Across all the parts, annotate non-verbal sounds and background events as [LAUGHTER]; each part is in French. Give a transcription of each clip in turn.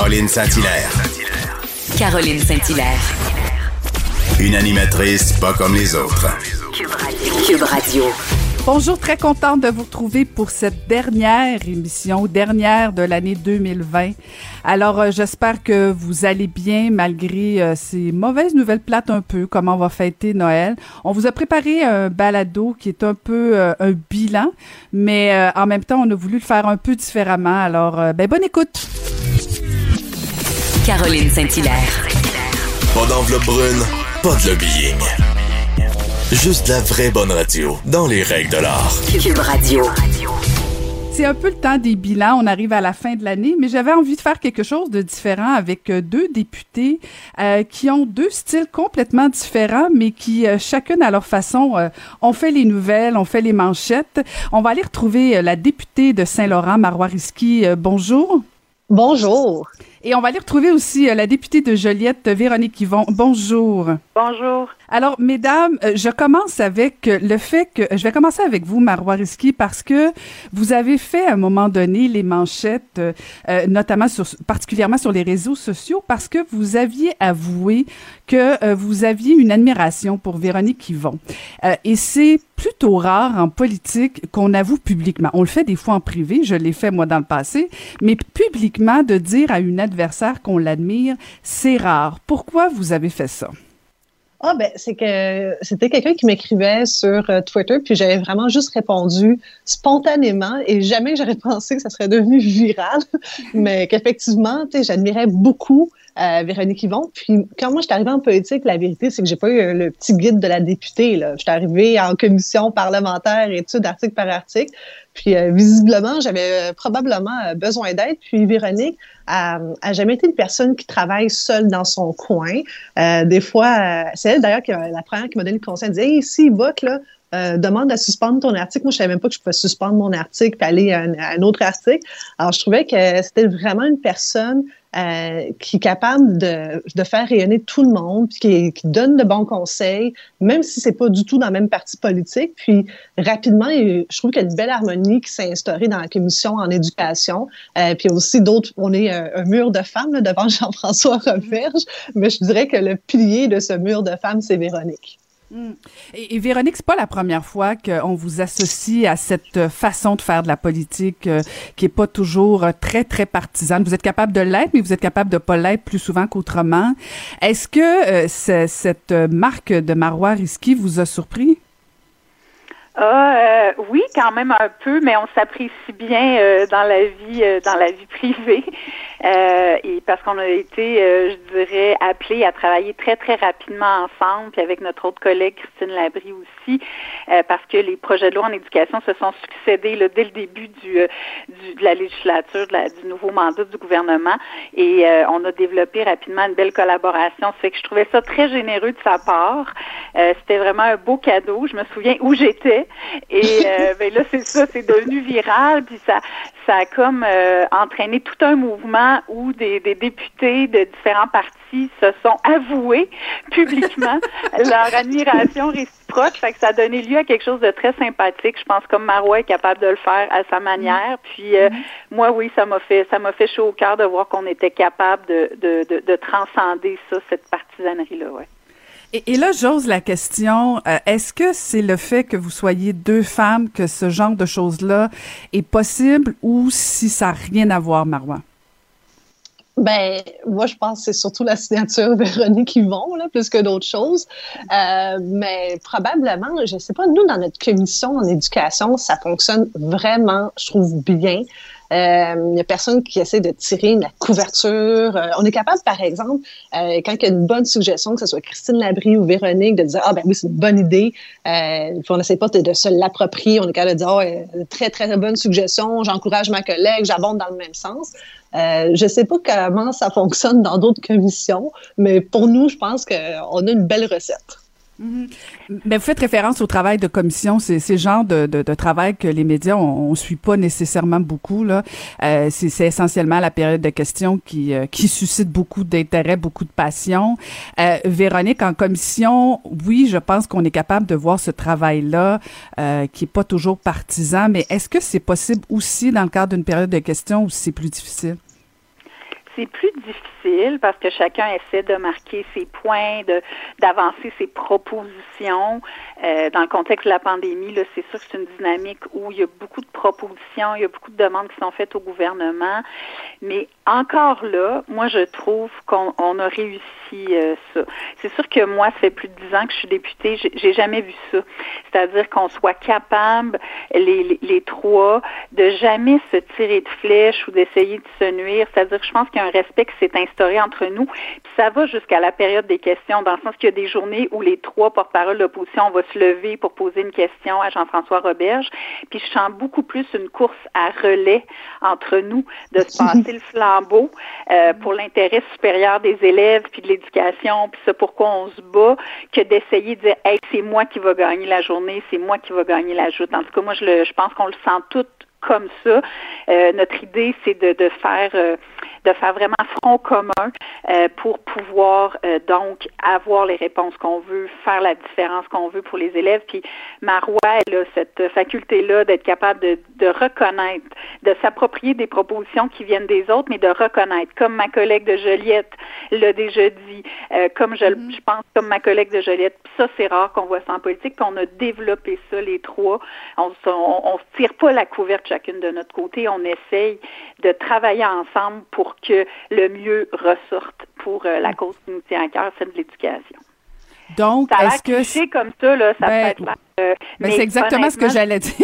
Caroline Saint-Hilaire. Caroline Saint-Hilaire. Une animatrice pas comme les autres. Cube Radio. Bonjour, très contente de vous retrouver pour cette dernière émission, dernière de l'année 2020. Alors, euh, j'espère que vous allez bien malgré euh, ces mauvaises nouvelles plates un peu, comment on va fêter Noël. On vous a préparé un balado qui est un peu euh, un bilan, mais en même temps, on a voulu le faire un peu différemment. Alors, ben, bonne écoute. Caroline Saint-Hilaire. Pas d'enveloppe brune, pas de lobbying. Juste la vraie bonne radio, dans les règles de l'art. Cube Radio. C'est un peu le temps des bilans. On arrive à la fin de l'année, mais j'avais envie de faire quelque chose de différent avec euh, deux députés euh, qui ont deux styles complètement différents, mais qui, euh, chacune à leur façon, euh, ont fait les nouvelles, ont fait les manchettes. On va aller retrouver euh, la députée de Saint-Laurent, Marois Risky. Euh, bonjour. Bonjour. Et on va aller retrouver aussi euh, la députée de Joliette, Véronique Yvon. Bonjour. Bonjour. Alors, mesdames, euh, je commence avec euh, le fait que je vais commencer avec vous, Marois Risky, parce que vous avez fait à un moment donné les manchettes, euh, notamment sur, particulièrement sur les réseaux sociaux, parce que vous aviez avoué que vous aviez une admiration pour Véronique Yvon. Et c'est plutôt rare en politique qu'on avoue publiquement. On le fait des fois en privé, je l'ai fait moi dans le passé, mais publiquement de dire à une qu'on l'admire, c'est rare. Pourquoi vous avez fait ça? Ah ben c'est que c'était quelqu'un qui m'écrivait sur euh, Twitter puis j'avais vraiment juste répondu spontanément et jamais j'aurais [LAUGHS] pensé que ça serait devenu viral [LAUGHS] mais qu'effectivement tu sais j'admirais beaucoup Véronique Yvon puis quand moi j'étais arrivée en politique la vérité c'est que j'ai pas eu le petit guide de la députée là j'étais arrivée en commission parlementaire études article par article puis euh, visiblement j'avais euh, probablement euh, besoin d'aide puis Véronique a, jamais été une personne qui travaille seule dans son coin des fois, c'est elle d'ailleurs qui la première qui m'a donné le conseil. Elle disait, hey, ici, vote, là, demande à suspendre ton article. Moi, je savais même pas que je pouvais suspendre mon article puis aller à un autre article. Alors, je trouvais que c'était vraiment une personne euh, qui est capable de, de faire rayonner tout le monde, puis qui, qui donne de bons conseils, même si c'est pas du tout dans le même parti politique. Puis rapidement, je trouve qu'il y a une belle harmonie qui s'est instaurée dans la commission en éducation. Euh, puis aussi d'autres, on est un, un mur de femmes là, devant [LAUGHS] Jean-François Roberge, mais je dirais que le pilier de ce mur de femmes, c'est Véronique. Mm. Et, et Véronique, c'est pas la première fois qu'on vous associe à cette façon de faire de la politique euh, qui est pas toujours euh, très très partisane. Vous êtes capable de l'être, mais vous êtes capable de pas l'être plus souvent qu'autrement. Est-ce que euh, ce- cette marque de Marois Risky vous a surpris? Ah, oui, quand même un peu, mais on s'apprécie bien dans la vie, dans la vie privée, Euh, et parce qu'on a été, euh, je dirais, appelés à travailler très très rapidement ensemble, puis avec notre autre collègue Christine Labrie aussi, euh, parce que les projets de loi en éducation se sont succédés là, dès le début du, euh, du- de la législature, de la- du nouveau mandat du gouvernement, et euh, on a développé rapidement une belle collaboration. Fait que je trouvais ça très généreux de sa part. Euh, C'était vraiment un beau cadeau. Je me souviens où j'étais. Et euh, [LAUGHS] ben là, c'est ça, c'est devenu viral. Puis ça, ça a comme euh, entraîné tout un mouvement où des, des députés de différents partis se sont avoués publiquement [LAUGHS] leur admiration réciproque. Fait que ça a donné lieu à quelque chose de très sympathique. Je pense comme Marois est capable de le faire à sa manière. Puis euh, moi, oui, ça m'a fait ça m'a fait chaud au cœur de voir qu'on était capable de, de, de, de transcender ça, cette partisanerie-là. Ouais. Et, et là, j'ose la question, euh, est-ce que c'est le fait que vous soyez deux femmes que ce genre de choses-là est possible ou si ça n'a rien à voir, Marois? Ben, moi, je pense que c'est surtout la signature Véronique Yvon, là, plus que d'autres choses. Euh, mais probablement, je sais pas, nous, dans notre commission en éducation, ça fonctionne vraiment, je trouve, bien. Euh, Il y a personne qui essaie de tirer la couverture. Euh, on est capable, par exemple, euh, quand il y a une bonne suggestion, que ce soit Christine Labrie ou Véronique, de dire ah ben oui c'est une bonne idée. Euh, on n'essaie pas de, se l'approprier. On est capable de dire oh, euh, très très bonne suggestion. J'encourage ma collègue. J'abonde dans le même sens. Euh, je sais pas comment ça fonctionne dans d'autres commissions, mais pour nous, je pense qu'on a une belle recette. Mais vous faites référence au travail de commission, c'est le genre de, de, de travail que les médias on, on suit pas nécessairement beaucoup là. Euh, c'est essentiellement la période de questions qui euh, qui suscite beaucoup d'intérêt, beaucoup de passion. Euh, Véronique en commission, oui, je pense qu'on est capable de voir ce travail là euh, qui est pas toujours partisan, mais est-ce que c'est possible aussi dans le cadre d'une période de questions où c'est plus difficile? C'est plus difficile parce que chacun essaie de marquer ses points, de d'avancer ses propositions. Euh, dans le contexte de la pandémie, c'est sûr que c'est une dynamique où il y a beaucoup de propositions, il y a beaucoup de demandes qui sont faites au gouvernement. Mais encore là, moi, je trouve qu'on on a réussi euh, ça. C'est sûr que moi, ça fait plus de dix ans que je suis députée, j'ai jamais vu ça. C'est-à-dire qu'on soit capable, les, les, trois, de jamais se tirer de flèche ou d'essayer de se nuire. C'est-à-dire que je pense qu'il y a un respect qui s'est instauré entre nous. Puis ça va jusqu'à la période des questions, dans le sens qu'il y a des journées où les trois porte-parole de l'opposition vont se lever pour poser une question à Jean-François Roberge. Puis je sens beaucoup plus une course à relais entre nous, de se [LAUGHS] passer le flambeau euh, pour l'intérêt supérieur des élèves puis de l'éducation, puis c'est pourquoi on se bat, que d'essayer de dire, hey, c'est moi qui va gagner la journée, c'est moi qui va gagner la joute. En tout cas, moi, je, le, je pense qu'on le sent tout comme ça. Euh, notre idée, c'est de, de faire euh, de faire vraiment front commun euh, pour pouvoir euh, donc avoir les réponses qu'on veut, faire la différence qu'on veut pour les élèves. Puis Marois, elle a cette faculté-là d'être capable de, de reconnaître, de s'approprier des propositions qui viennent des autres, mais de reconnaître, comme ma collègue de Joliette l'a déjà dit, euh, comme je, mm-hmm. je pense, comme ma collègue de Joliette. Puis ça, c'est rare qu'on voit ça en politique, qu'on a développé ça, les trois. On, se tire pas la couverte chacune de notre côté, on essaye de travailler ensemble pour que le mieux ressorte pour euh, la cause qui nous tient à cœur, celle de l'éducation. Donc, est-ce que c'est comme ça là, ça ben, peut être euh, mais, c'est exactement ce que j'allais [LAUGHS] dire.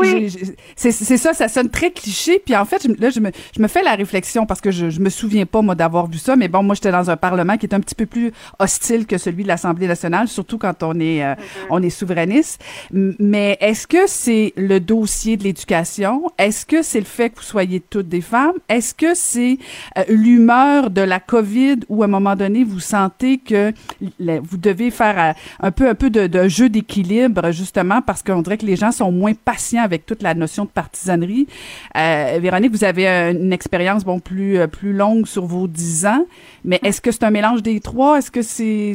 Oui. C'est ça, ça sonne très cliché. Puis en fait, là, je me, je me fais la réflexion parce que je, je me souviens pas, moi, d'avoir vu ça. Mais bon, moi, j'étais dans un Parlement qui est un petit peu plus hostile que celui de l'Assemblée nationale, surtout quand on est, euh, mm-hmm. on est souverainiste. Mais est-ce que c'est le dossier de l'éducation? Est-ce que c'est le fait que vous soyez toutes des femmes? Est-ce que c'est euh, l'humeur de la COVID où, à un moment donné, vous sentez que vous devez faire un peu, un peu de, de jeu d'équilibre justement, parce qu'on dirait que les gens sont moins patients avec toute la notion de partisanerie. Euh, Véronique, vous avez une expérience bon plus, euh, plus longue sur vos dix ans, mais est-ce que c'est un mélange des trois? Est-ce que c'est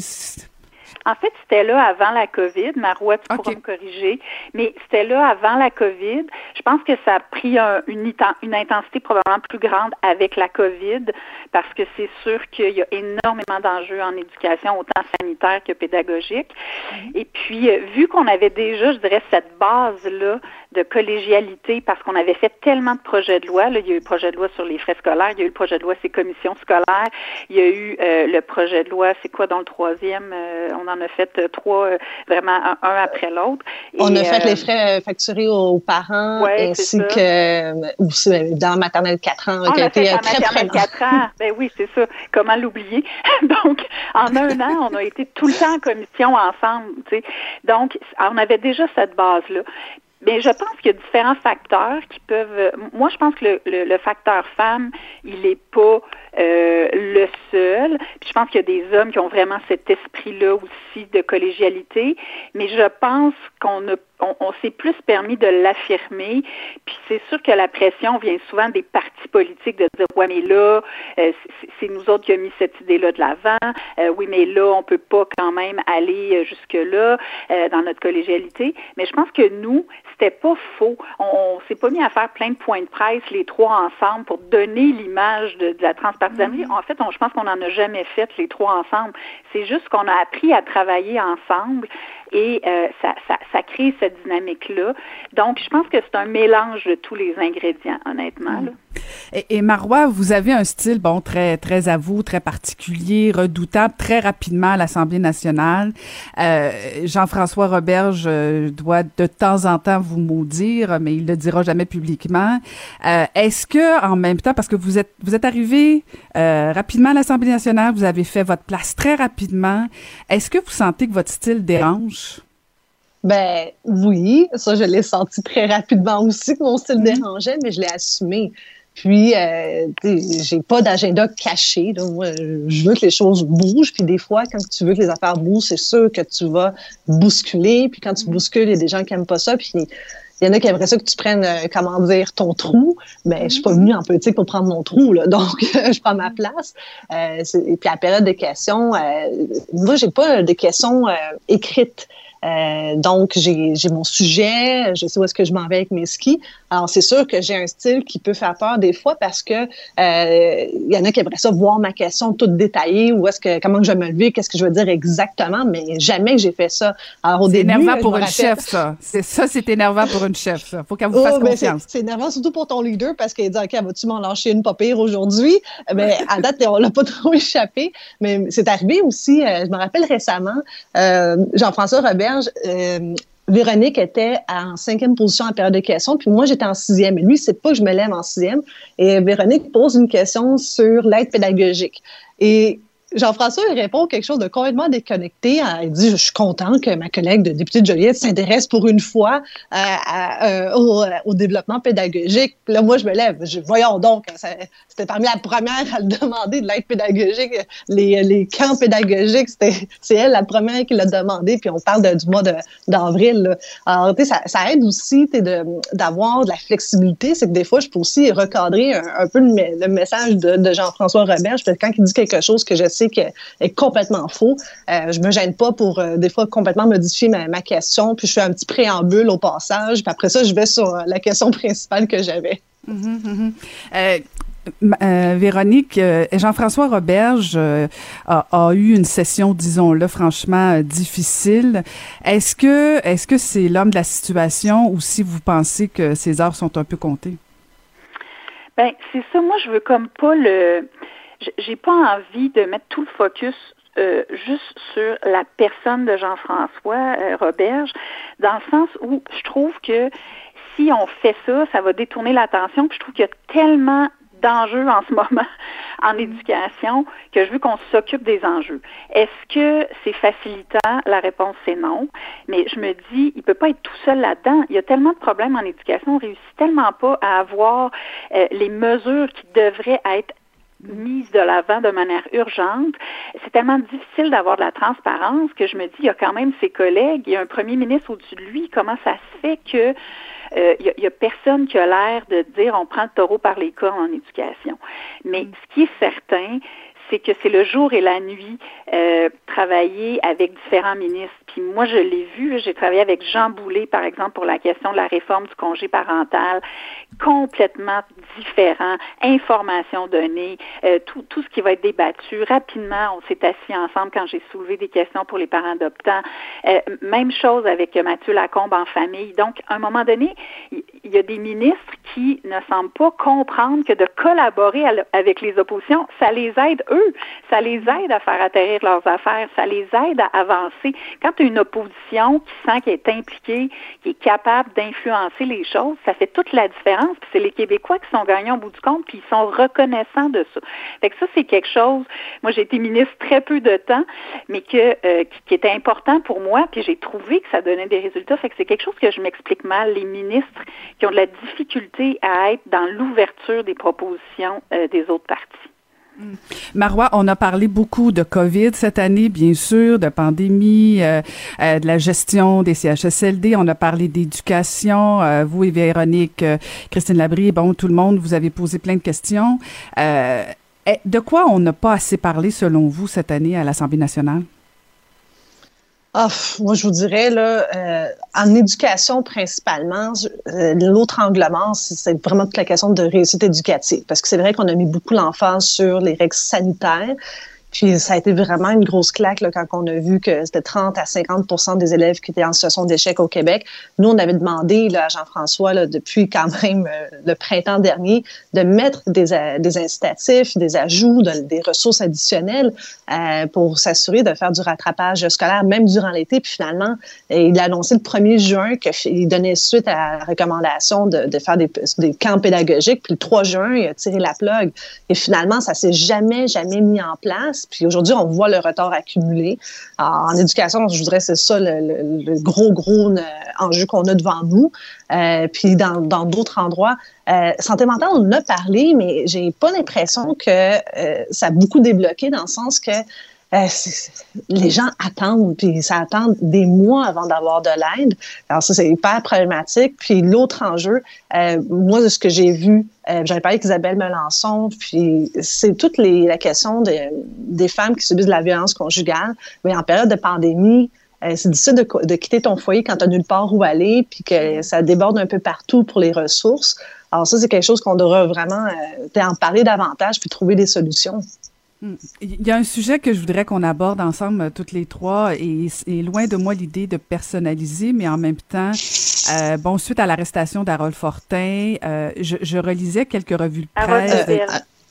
en fait, c'était là avant la COVID. Marois, tu pourras me corriger. Mais c'était là avant la COVID. Je pense que ça a pris une, une, intensité probablement plus grande avec la COVID parce que c'est sûr qu'il y a énormément d'enjeux en éducation, autant sanitaire que pédagogique. Mm-hmm. Et puis, euh, vu qu'on avait déjà, je dirais, cette base-là de collégialité parce qu'on avait fait tellement de projets de loi. Là, il y a eu le projet de loi sur les frais scolaires, il y a eu le projet de loi sur les commissions scolaires, il y a eu euh, le projet de loi, c'est quoi dans le troisième? Euh, on en a fait euh, trois, vraiment un, après l'autre. On a fait les frais facturés aux parents ainsi que dans maternelle 4 ans, qui a, été très maternelle 4 ans, ben oui, c'est ça. Comment l'oublier? [LAUGHS] Donc, en un an, on a été tout le temps en commission ensemble. Tu sais. Donc, on avait déjà cette base-là. Bien, je pense qu'il y a différents facteurs qui peuvent. Moi, je pense que le, le, facteur femme, il n'est pas euh, le seul. Puis je pense qu'il y a des hommes qui ont vraiment cet esprit-là aussi de collégialité. Mais je pense qu'on a on, s'est plus permis de l'affirmer. Puis c'est sûr que la pression vient souvent des partis politiques de dire ouais mais là euh, c'est nous autres qui avons mis cette idée-là de l'avant. Euh, oui mais là on peut pas quand même aller jusque là dans notre collégialité. Mais je pense que nous c'était pas faux. On, s'est pas mis à faire plein de points de presse les trois ensemble pour donner l'image de, la transpartisanerie. Mm-hmm. En fait, on, je pense qu'on n'en a jamais fait les trois ensemble. C'est juste qu'on a appris à travailler ensemble et euh, ça, ça, ça, crée cette dynamique-là. Donc, je pense que c'est un mélange de tous les ingrédients, honnêtement. Là. Et, Marois, vous avez un style, bon, très, très à vous, très particulier, redoutable, très rapidement à l'Assemblée nationale. Euh, Jean-François Roberge euh, doit de temps en temps vous maudire, mais il le dira jamais publiquement. Euh, Est-ce que, en même temps, parce que vous êtes, vous êtes arrivé euh, rapidement à l'Assemblée nationale, vous avez fait votre place très rapidement. Est-ce que vous sentez que votre style dérange? Ben oui, ça je l'ai senti très rapidement aussi que mon style mm-hmm. dérangeait, mais je l'ai assumé. Puis, euh, j'ai pas d'agenda caché. Moi, je veux que les choses bougent. Puis des fois, quand tu veux que les affaires bougent, c'est sûr que tu vas bousculer. Puis quand tu bouscules, il y a des gens qui aiment pas ça. Puis il y en a qui aimeraient ça que tu prennes, euh, comment dire, ton trou. Mais je suis pas venue en politique pour prendre mon trou. Là. [LAUGHS] Donc, je prends ma place. Euh, et puis, à la période des questions, euh, moi, j'ai pas de questions écrites. Euh, donc, j'ai mon sujet, je sais où est-ce que je m'en vais avec mes skis. Alors, c'est sûr que j'ai un style qui peut faire peur des fois parce que euh, il y en a qui aimeraient ça voir ma question toute détaillée, où est-ce que comment je vais me lever, qu'est-ce que je veux dire exactement, mais jamais j'ai fait ça. Alors, au début, c'est énervant pour une chef, ça. C'est ça, c'est énervant pour une chef. Ça. Faut qu'elle vous fasse oh, confiance. C'est énervant surtout pour ton leader parce qu'il dit ok, vas-tu m'en lâcher une pas pire aujourd'hui? Mais à date, on l'a pas [LAUGHS] trop échappé. Mais c'est arrivé aussi. Euh, je me rappelle récemment, Jean-François Euh, Véronique était en cinquième position en période de questions, puis moi, j'étais en sixième. Et lui, c'est pas que je me lève en sixième. Et Véronique pose une question sur l'aide pédagogique. Et Jean-François répond quelque chose de complètement déconnecté. Il dit Je suis content que ma collègue de député de Joliette s'intéresse pour une fois euh, au, développement pédagogique. là, moi, je me lève. Je, voyons donc, c'était parmi la première à le demander de l'aide pédagogique. Les, camps pédagogiques, c'est elle la première qui l'a demandé. Puis on parle du mois d'avril. Alors, ça, ça aide aussi d'avoir de, la flexibilité. C'est que des fois, je peux aussi recadrer un, peu le, message de, de Jean-François Robert. Quand il dit quelque chose que je sais qui est complètement faux. Euh, je me gêne pas pour euh, des fois complètement modifier ma, question, puis je fais un petit préambule au passage, puis après ça, je vais sur la question principale que j'avais. Mm-hmm, mm-hmm. Euh, Véronique, Jean-François Roberge a, eu une session, disons-le, franchement difficile. Est-ce que est-ce que c'est l'homme de la situation ou si vous pensez que ses heures sont un peu comptées? Ben c'est ça. Moi, je veux comme pas le j'ai pas envie de mettre tout le focus euh, juste sur la personne de Jean-François euh, Roberge, dans le sens où je trouve que si on fait ça, ça va détourner l'attention. je trouve qu'il y a tellement d'enjeux en ce [LAUGHS] moment en éducation que je veux qu'on s'occupe des enjeux. Est-ce que c'est facilitant? La réponse c'est non. Mais je me dis, il peut pas être tout seul là-dedans. Il y a tellement de problèmes en éducation, on réussit tellement pas à avoir euh, les mesures qui devraient être mise de l'avant de manière urgente. C'est tellement difficile d'avoir de la transparence que je me dis, il y a quand même ses collègues, il y a un premier ministre au-dessus de lui. Comment ça se fait que euh, il y, a personne qui a l'air de dire on prend le taureau par les cornes en éducation? Mais mm. ce qui est certain, c'est que c'est le jour et la nuit euh, travailler avec différents ministres. Puis moi, je l'ai vu, j'ai travaillé avec Jean Boulet, par exemple, pour la question de la réforme du congé parental, complètement différent, information donnée, euh, tout, tout ce qui va être débattu. Rapidement, on s'est assis ensemble quand j'ai soulevé des questions pour les parents adoptants. Euh, même chose avec Mathieu Lacombe en famille. Donc, à un moment donné, il y a des ministres qui ne semblent pas comprendre que de collaborer avec les oppositions, ça les aide eux ça les aide à faire atterrir leurs affaires, ça les aide à avancer. Quand tu as une opposition qui sent qu'elle est impliquée, qui est capable d'influencer les choses, ça fait toute la différence. Puis c'est les Québécois qui sont gagnants au bout du compte, puis ils sont reconnaissants de ça. Fait que ça, c'est quelque chose. Moi, j'ai été ministre très peu de temps, mais que euh, qui, était important pour moi, puis j'ai trouvé que ça donnait des résultats. Fait que c'est quelque chose que je m'explique mal. Les ministres qui ont de la difficulté à être dans l'ouverture des propositions euh, des autres partis. Mm. Marois, on a parlé beaucoup de COVID cette année, bien sûr, de pandémie, euh, euh, de la gestion des CHSLD. On a parlé d'éducation. Euh, vous et Véronique, Christine Labrie, bon, tout le monde, vous avez posé plein de questions. de quoi on n'a pas assez parlé, selon vous, cette année à l'Assemblée nationale? Ah, moi, je vous dirais, là, euh, en éducation principalement, euh, l'autre anglement, c'est vraiment toute la question de réussite éducative. Parce que c'est vrai qu'on a mis beaucoup l'emphase sur les règles sanitaires, puis ça a été vraiment une grosse claque là, quand on a vu que c'était 30 à 50 des élèves qui étaient en situation d'échec au Québec. Nous, on avait demandé là, à Jean-François, depuis quand même euh, le printemps dernier, de mettre des, euh, des incitatifs, des ajouts, des ressources additionnelles euh, pour s'assurer de faire du rattrapage scolaire, même durant l'été. Puis finalement, il a annoncé le 1er juin qu'il donnait suite à la recommandation de, de faire des, des, camps pédagogiques. Puis le 3 juin, il a tiré la plug. Et finalement, ça s'est jamais, jamais mis en place. Puis aujourd'hui, on voit le retard accumulé. en éducation, je voudrais c'est ça le, gros, gros euh, enjeu qu'on a devant nous. Euh, puis dans d'autres endroits, euh, santé mentale, on en a parlé, mais j'ai pas l'impression que ça a beaucoup débloqué dans le sens que euh, les gens attendent, puis ça attend des mois avant d'avoir de l'aide. Alors ça, c'est hyper problématique. Puis l'autre enjeu, euh, moi, de ce que j'ai vu, euh, j'avais parlé avec Isabelle Melançon, puis c'est toute les, la question des femmes qui subissent de la violence conjugale. Mais en période de pandémie, euh, c'est difficile de, de, quitter ton foyer quand tu n'as nulle part où aller, puis que ça déborde un peu partout pour les ressources. Alors ça, c'est quelque chose qu'on devrait vraiment en parler davantage, puis trouver des solutions. Il y a un sujet que je voudrais qu'on aborde ensemble euh, toutes les trois et, et loin de moi l'idée de personnaliser, mais en même temps, euh, bon, suite à l'arrestation d'Harold Fortin, euh, je, je, relisais quelques revues de presse.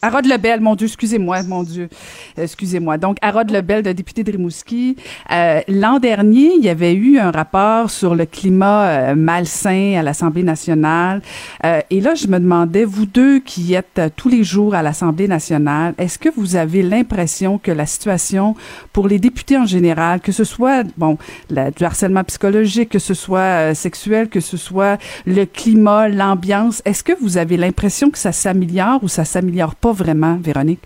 Harold Lebel, mon Dieu, excusez-moi, mon Dieu, excusez-moi. Donc, Harold Lebel, de député de Rimouski. Euh, L'an dernier, il y avait eu un rapport sur le climat euh, malsain à l'Assemblée nationale. Euh, et là, je me demandais, vous deux qui êtes euh, tous les jours à l'Assemblée nationale, est-ce que vous avez l'impression que la situation pour les députés en général, que ce soit, bon, la, du harcèlement psychologique, que ce soit euh, sexuel, que ce soit le climat, l'ambiance, est-ce que vous avez l'impression que ça s'améliore ou ça s'améliore pas? Vraiment, Véronique?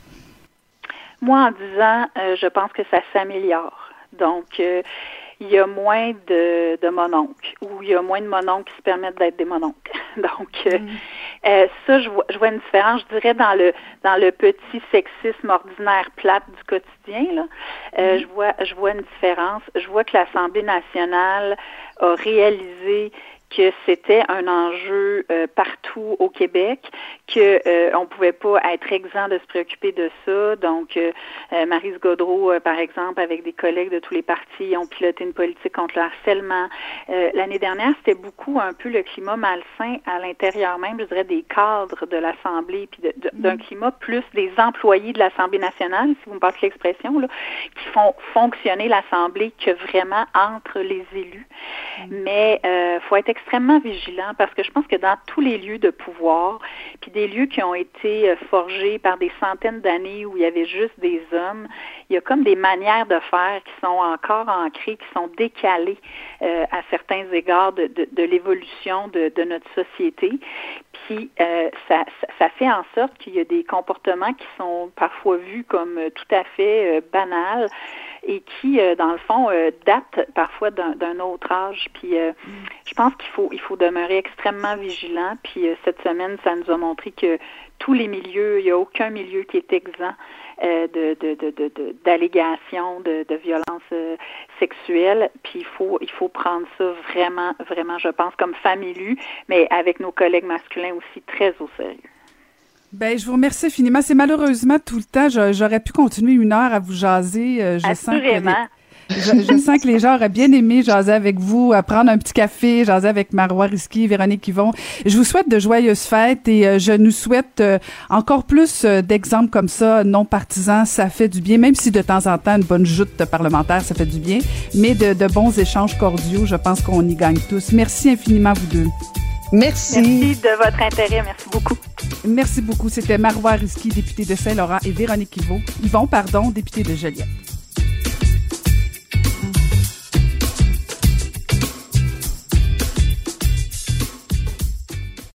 Moi, en disant, euh, je pense que ça s'améliore. Donc, euh, il y a moins de, de mononcles ou il y a moins de mononcles qui se permettent d'être des mononcles. [LAUGHS] Donc, euh, mm. euh, ça, je vois, je vois une différence, je dirais, dans le dans le petit sexisme ordinaire plate du quotidien. Là, euh, mm. je vois je vois une différence. Je vois que l'Assemblée nationale a réalisé que c'était un enjeu euh, partout au Québec, que euh, on pouvait pas être exempt de se préoccuper de ça. Donc, euh, euh Marise Gaudreau, euh, par exemple, avec des collègues de tous les partis, ont piloté une politique contre le harcèlement. L'année dernière, c'était beaucoup un peu le climat malsain à l'intérieur même, je dirais, des cadres de l'Assemblée, puis d'un mm. climat plus des employés de l'Assemblée nationale, si vous me passez l'expression, qui font fonctionner l'Assemblée que vraiment entre les élus. Mm. Mais faut être extrêmement vigilant parce que je pense que dans tous les lieux de pouvoir, puis des lieux qui ont été euh, forgés par des centaines d'années où il y avait juste des hommes, il y a comme des manières de faire qui sont encore ancrées, qui sont décalées euh, à certains égards de, de, l'évolution de, de, notre société. Puis euh, ça, ça, fait en sorte qu'il y a des comportements qui sont parfois vus comme tout à fait euh, banals et qui, euh, dans le fond, euh, datent parfois d'un autre âge. Puis euh, je pense qu'il faut il faut demeurer extrêmement vigilant. Puis cette semaine, ça nous a montré que tous les milieux, il n'y a aucun milieu qui est exempt de, d'allégations de, de, de, de, violence sexuelle. Puis il faut, il faut prendre ça vraiment, vraiment, je pense, comme élue, mais avec nos collègues masculins aussi très au sérieux. Ben, je vous remercie infiniment. C'est malheureusement tout le temps. J'aurais pu continuer une heure à vous jaser. Je sens que les, je, je, sens que les gens auraient bien aimé jaser avec vous, à prendre un petit café, jaser avec Marois Risky, Véronique Yvon. Je vous souhaite de joyeuses fêtes et euh, je nous souhaite euh, encore plus euh, d'exemples comme ça, non partisans. Ça fait du bien, même si de temps en temps, une bonne joute parlementaire, ça fait du bien. Mais de, de bons échanges cordiaux, je pense qu'on y gagne tous. Merci infiniment, vous deux. Merci. Merci de votre intérêt. Merci beaucoup. Merci beaucoup. C'était Marois Risky, député de Saint-Laurent, et Véronique Yvon, Yvon, pardon, député de Joliette.